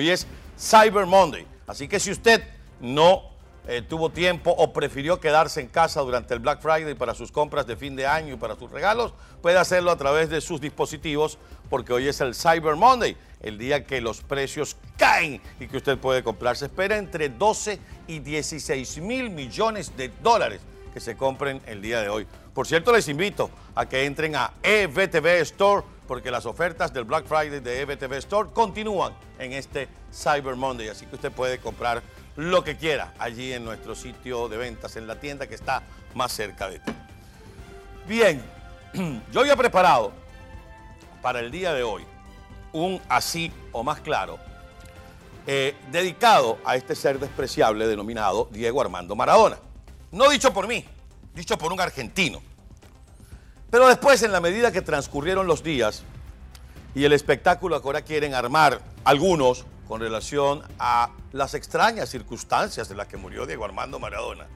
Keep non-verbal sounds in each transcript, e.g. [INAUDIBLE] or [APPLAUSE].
Hoy es Cyber Monday. Así que si usted no eh, tuvo tiempo o prefirió quedarse en casa durante el Black Friday para sus compras de fin de año y para sus regalos, puede hacerlo a través de sus dispositivos porque hoy es el Cyber Monday, el día que los precios caen y que usted puede comprar. Se espera entre 12 y 16 mil millones de dólares que se compren el día de hoy. Por cierto, les invito a que entren a EBTV Store porque las ofertas del Black Friday de EBTV Store continúan en este Cyber Monday, así que usted puede comprar lo que quiera allí en nuestro sitio de ventas, en la tienda que está más cerca de ti. Bien, [CLEARS THROAT] yo había preparado para el día de hoy un así o más claro eh, dedicado a este ser despreciable denominado Diego Armando Maradona. No dicho por mí, dicho por un argentino. Pero después, en la medida que transcurrieron los días y el espectáculo que ahora quieren armar algunos con relación a las extrañas circunstancias de las que murió Diego Armando Maradona.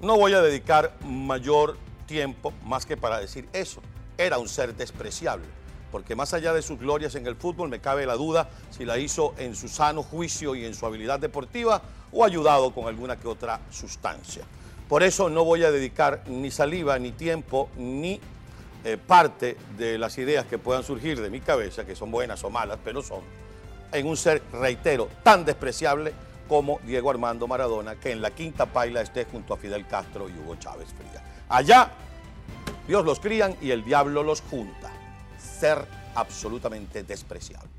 No voy a dedicar mayor tiempo más que para decir eso. Era un ser despreciable, porque más allá de sus glorias en el fútbol me cabe la duda si la hizo en su sano juicio y en su habilidad deportiva o ayudado con alguna que otra sustancia. Por eso no voy a dedicar ni saliva, ni tiempo, ni eh, parte de las ideas que puedan surgir de mi cabeza, que son buenas o malas, pero son en un ser, reitero, tan despreciable como Diego Armando Maradona, que en la quinta paila esté junto a Fidel Castro y Hugo Chávez Fría. Allá, Dios los crían y el diablo los junta. Ser absolutamente despreciable.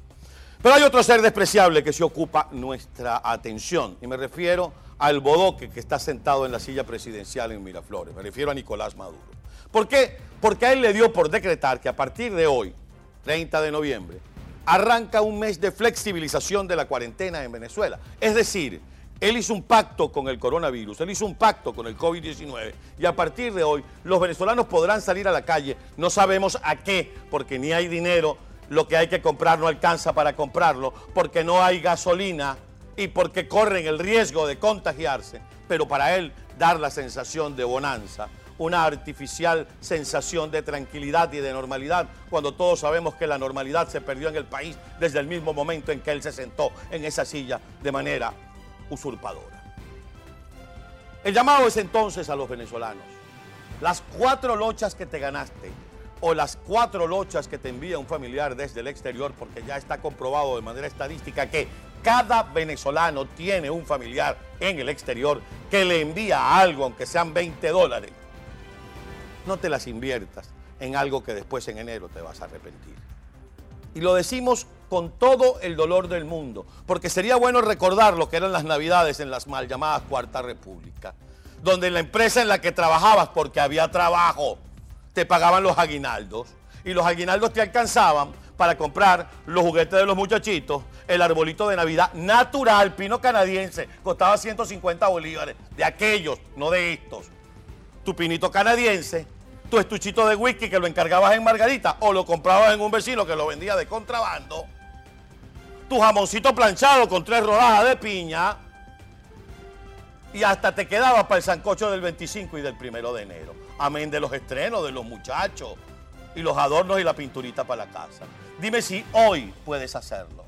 Pero hay otro ser despreciable que se ocupa nuestra atención, y me refiero al bodoque que está sentado en la silla presidencial en Miraflores. Me refiero a Nicolás Maduro. ¿Por qué? Porque a él le dio por decretar que a partir de hoy, 30 de noviembre, arranca un mes de flexibilización de la cuarentena en Venezuela. Es decir, él hizo un pacto con el coronavirus, él hizo un pacto con el COVID-19 y a partir de hoy los venezolanos podrán salir a la calle, no sabemos a qué, porque ni hay dinero, lo que hay que comprar no alcanza para comprarlo, porque no hay gasolina y porque corren el riesgo de contagiarse, pero para él dar la sensación de bonanza una artificial sensación de tranquilidad y de normalidad, cuando todos sabemos que la normalidad se perdió en el país desde el mismo momento en que él se sentó en esa silla de manera usurpadora. El llamado es entonces a los venezolanos. Las cuatro lochas que te ganaste o las cuatro lochas que te envía un familiar desde el exterior, porque ya está comprobado de manera estadística que cada venezolano tiene un familiar en el exterior que le envía algo, aunque sean 20 dólares, no te las inviertas en algo que después en enero te vas a arrepentir. Y lo decimos con todo el dolor del mundo, porque sería bueno recordar lo que eran las navidades en las mal llamadas Cuarta República, donde la empresa en la que trabajabas, porque había trabajo, te pagaban los aguinaldos, y los aguinaldos te alcanzaban para comprar los juguetes de los muchachitos, el arbolito de Navidad natural, pino canadiense, costaba 150 bolívares, de aquellos, no de estos. Tu pinito canadiense, tu estuchito de whisky que lo encargabas en Margarita o lo comprabas en un vecino que lo vendía de contrabando, tu jamoncito planchado con tres rodajas de piña y hasta te quedaba para el sancocho del 25 y del primero de enero. Amén de los estrenos, de los muchachos y los adornos y la pinturita para la casa. Dime si hoy puedes hacerlo.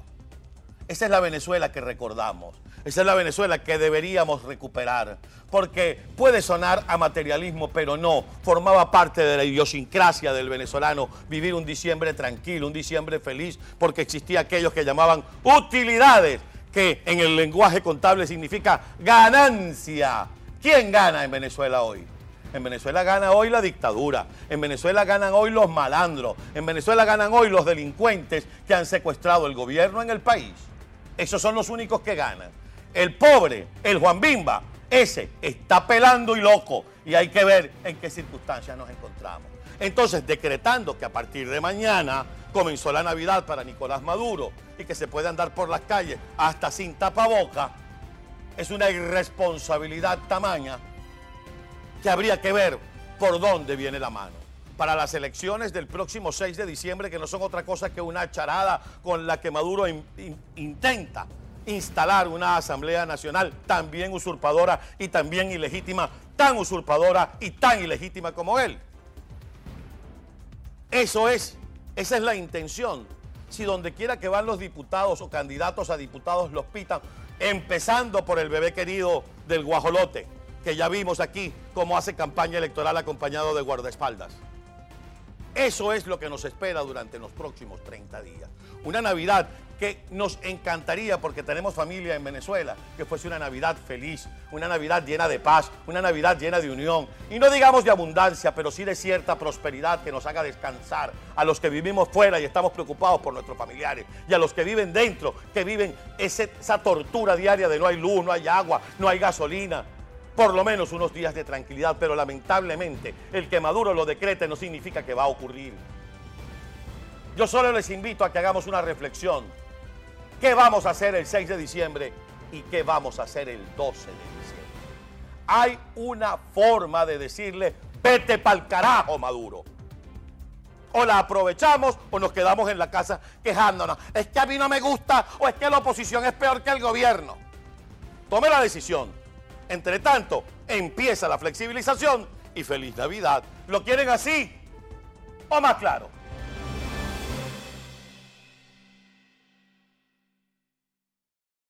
Esa es la Venezuela que recordamos. Esa es la Venezuela que deberíamos recuperar, porque puede sonar a materialismo, pero no, formaba parte de la idiosincrasia del venezolano vivir un diciembre tranquilo, un diciembre feliz, porque existía aquellos que llamaban utilidades, que en el lenguaje contable significa ganancia. ¿Quién gana en Venezuela hoy? En Venezuela gana hoy la dictadura, en Venezuela ganan hoy los malandros, en Venezuela ganan hoy los delincuentes que han secuestrado el gobierno en el país. Esos son los únicos que ganan. El pobre, el Juan Bimba, ese está pelando y loco y hay que ver en qué circunstancias nos encontramos. Entonces, decretando que a partir de mañana comenzó la Navidad para Nicolás Maduro y que se puede andar por las calles hasta sin tapaboca, es una irresponsabilidad tamaña que habría que ver por dónde viene la mano. Para las elecciones del próximo 6 de diciembre, que no son otra cosa que una charada con la que Maduro intenta instalar una Asamblea Nacional también usurpadora y también ilegítima, tan usurpadora y tan ilegítima como él. Eso es, esa es la intención. si donde quiera que van los diputados o candidatos a diputados los pitan, empezando por el bebé querido del guajolote, que ya vimos aquí cómo hace campaña electoral acompañado de guardaespaldas? Eso es lo que nos espera durante los próximos 30 días. Una Navidad que nos encantaría, porque tenemos familia en Venezuela, que fuese una Navidad feliz, una Navidad llena de paz, una Navidad llena de unión. Y no digamos de abundancia, pero sí de cierta prosperidad que nos haga descansar a los que vivimos fuera y estamos preocupados por nuestros familiares, y a los que viven dentro, que viven esa tortura diaria de no hay luz, no hay agua, no hay gasolina, por lo menos unos días de tranquilidad, pero lamentablemente el que Maduro lo decrete no significa que va a ocurrir. Yo solo les invito a que hagamos una reflexión. ¿Qué vamos a hacer el 6 de diciembre y qué vamos a hacer el 12 de diciembre? Hay una forma de decirle, vete pa'l carajo, Maduro. O la aprovechamos o nos quedamos en la casa quejándonos. Es que a mí no me gusta o es que la oposición es peor que el gobierno. Tome la decisión. Entre tanto, empieza la flexibilización y feliz Navidad. ¿Lo quieren así o más claro?